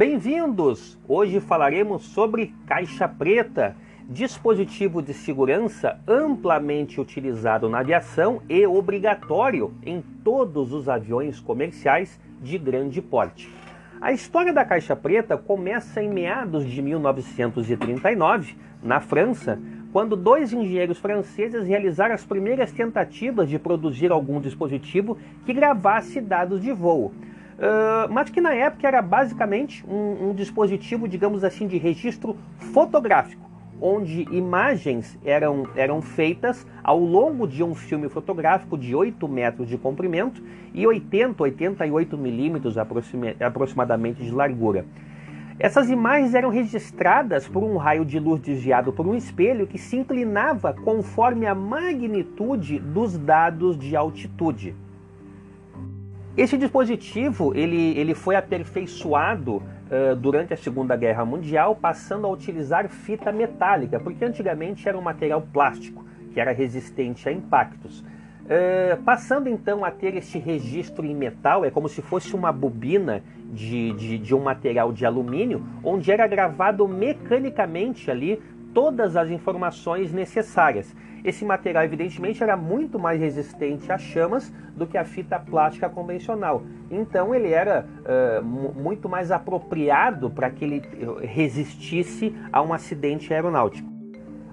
Bem-vindos! Hoje falaremos sobre caixa preta, dispositivo de segurança amplamente utilizado na aviação e obrigatório em todos os aviões comerciais de grande porte. A história da caixa preta começa em meados de 1939, na França, quando dois engenheiros franceses realizaram as primeiras tentativas de produzir algum dispositivo que gravasse dados de voo. Uh, mas que na época era basicamente um, um, dispositivo, digamos assim, de registro fotográfico, onde imagens eram, eram feitas ao longo de um filme fotográfico de 8 metros de comprimento e 80, 88 milímetros aproximadamente de largura. Essas imagens eram registradas por um raio de luz desviado por um espelho que se inclinava conforme a magnitude dos dados de altitude. Esse dispositivo ele, ele foi aperfeiçoado uh, durante a Segunda Guerra Mundial, passando a utilizar fita metálica, porque antigamente era um material plástico que era resistente a impactos. Uh, passando então a ter este registro em metal, é como se fosse uma bobina de, de, de um material de alumínio, onde era gravado mecanicamente ali todas as informações necessárias. Esse material, evidentemente, era muito mais resistente a chamas do que a fita plástica convencional. Então, ele era uh, muito mais apropriado para que ele resistisse a um acidente aeronáutico.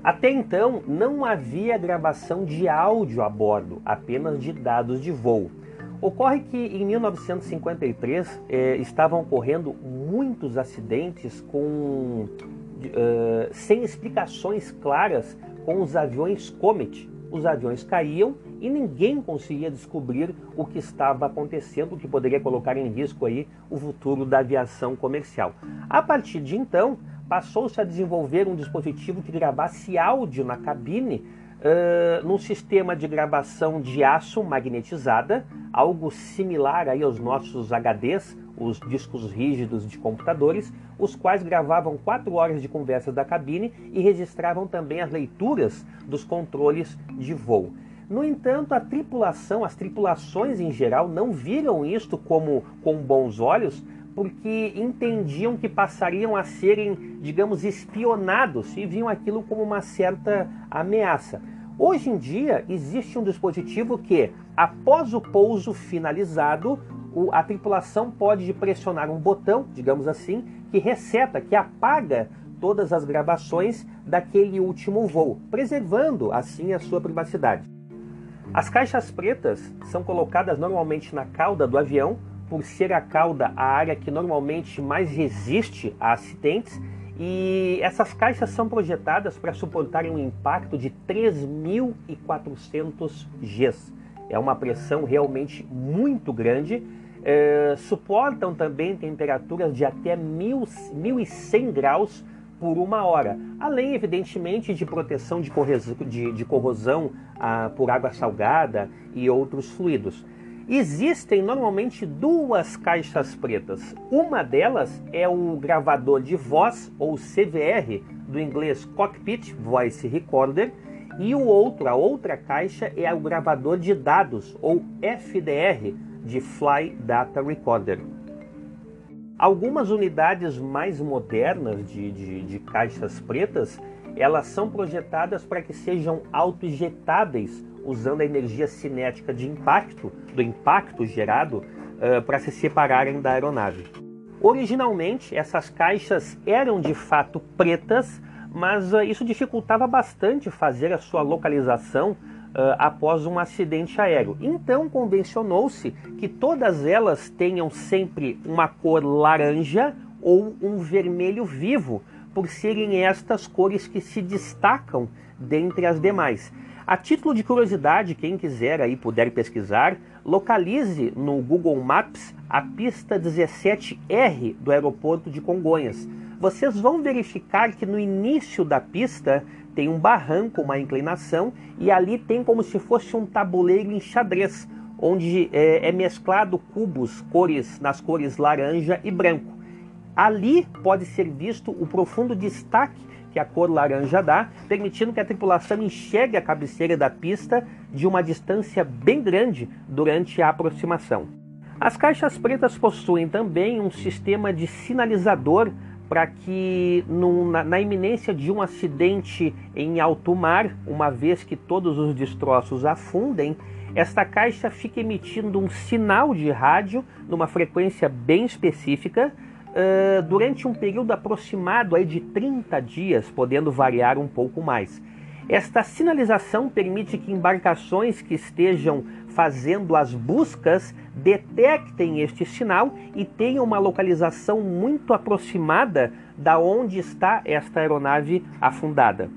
Até então, não havia gravação de áudio a bordo, apenas de dados de voo. Ocorre que em 1953 eh, estavam ocorrendo muitos acidentes com, uh, sem explicações claras com os aviões Comet. Os aviões caíam e ninguém conseguia descobrir o que estava acontecendo, o que poderia colocar em risco aí o futuro da aviação comercial. A partir de então, passou-se a desenvolver um dispositivo que gravasse áudio na cabine uh, num sistema de gravação de aço magnetizada, algo similar aí aos nossos HDs, os discos rígidos de computadores, os quais gravavam quatro horas de conversa da cabine e registravam também as leituras dos controles de voo. No entanto, a tripulação, as tripulações em geral, não viram isto como com bons olhos, porque entendiam que passariam a serem, digamos, espionados e viam aquilo como uma certa ameaça. Hoje em dia, existe um dispositivo que, após o pouso finalizado, a tripulação pode pressionar um botão, digamos assim, que reseta, que apaga todas as gravações daquele último voo, preservando assim a sua privacidade. As caixas pretas são colocadas normalmente na cauda do avião, por ser a cauda a área que normalmente mais resiste a acidentes, e essas caixas são projetadas para suportarem um impacto de 3.400 Gs. É uma pressão realmente muito grande. É, suportam também temperaturas de até 1.100 graus por uma hora, além evidentemente de proteção de, de, de corrosão ah, por água salgada e outros fluidos. Existem normalmente duas caixas pretas. Uma delas é o gravador de voz, ou CVR, do inglês Cockpit Voice Recorder, e o outro, a outra caixa é o gravador de dados, ou FDR, de Fly Data Recorder. Algumas unidades mais modernas de, de, de caixas pretas, elas são projetadas para que sejam autoinjetáveis usando a energia cinética de impacto, do impacto gerado, uh, para se separarem da aeronave. Originalmente, essas caixas eram de fato pretas, mas uh, isso dificultava bastante fazer a sua localização uh, após um acidente aéreo. Então, convencionou-se que todas elas tenham sempre uma cor laranja ou um vermelho vivo, por serem estas cores que se destacam dentre as demais. A título de curiosidade, quem quiser aí puder pesquisar, localize no Google Maps a pista 17R do aeroporto de Congonhas. Vocês vão verificar que no início da pista tem um barranco, uma inclinação, e ali tem como se fosse um tabuleiro em xadrez, onde é, é mesclado cubos cores nas cores laranja e branco. Ali pode ser visto o profundo destaque que a cor laranja dá, permitindo que a tripulação enxergue a cabeceira da pista de uma distância bem grande durante a aproximação. As caixas pretas possuem também um sistema de sinalizador para que num, na, na, iminência de um acidente em alto mar, uma vez que todos os destroços afundem, esta caixa fica emitindo um sinal de rádio numa frequência bem específica uh, durante um período aproximado aí de 30 dias, podendo variar um pouco mais. Esta sinalização permite que embarcações que estejam fazendo as buscas detectem este sinal e tenham uma localização muito aproximada da onde está esta aeronave afundada.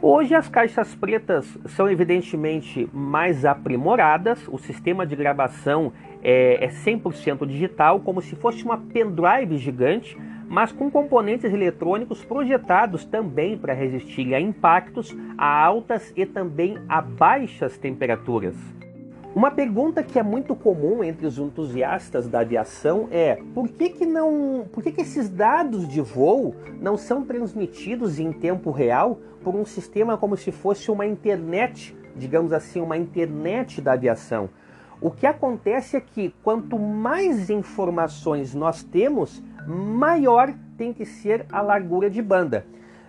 Hoje as caixas pretas são evidentemente mais aprimoradas, o sistema de gravação é, é 100% digital, como se fosse uma pendrive gigante, mas com componentes eletrônicos projetados também para resistir a impactos, a altas e também a baixas temperaturas. Uma pergunta que é muito comum entre os entusiastas da aviação é por que, que não, por que, que esses dados de voo não são transmitidos em tempo real por um sistema como se fosse uma internet, digamos assim, uma internet da aviação? O que acontece é que quanto mais informações nós temos, maior tem que ser a largura de banda.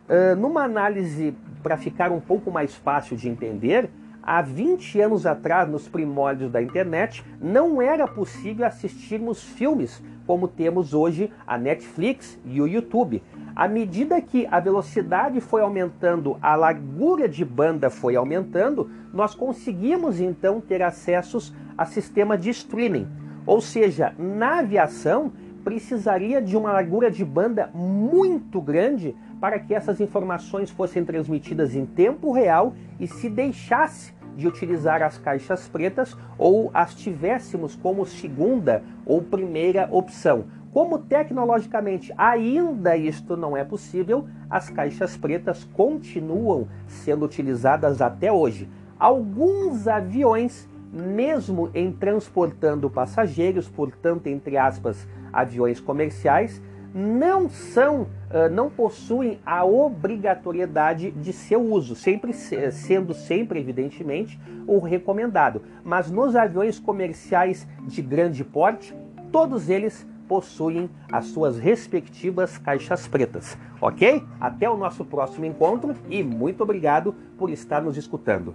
Uh, numa análise para ficar um pouco mais fácil de entender, há 20 anos atrás, nos primórdios da internet, não era possível assistirmos filmes como temos hoje a Netflix e o YouTube. À medida que a velocidade foi aumentando, a largura de banda foi aumentando, nós conseguimos então ter acessos a sistema de streaming. Ou seja, na aviação precisaria de uma largura de banda muito grande para que essas informações fossem transmitidas em tempo real e se deixasse de utilizar as caixas pretas ou as tivéssemos como segunda ou primeira opção. Como tecnologicamente ainda isto não é possível, as caixas pretas continuam sendo utilizadas até hoje. Alguns aviões, mesmo em transportando passageiros, portanto, entre aspas, aviões comerciais, não são, não possuem a obrigatoriedade de seu uso, sempre sendo sempre evidentemente o recomendado. Mas nos aviões comerciais de grande porte, todos eles possuem as suas respectivas caixas pretas, ok? Até o nosso próximo encontro e muito obrigado por estar nos escutando.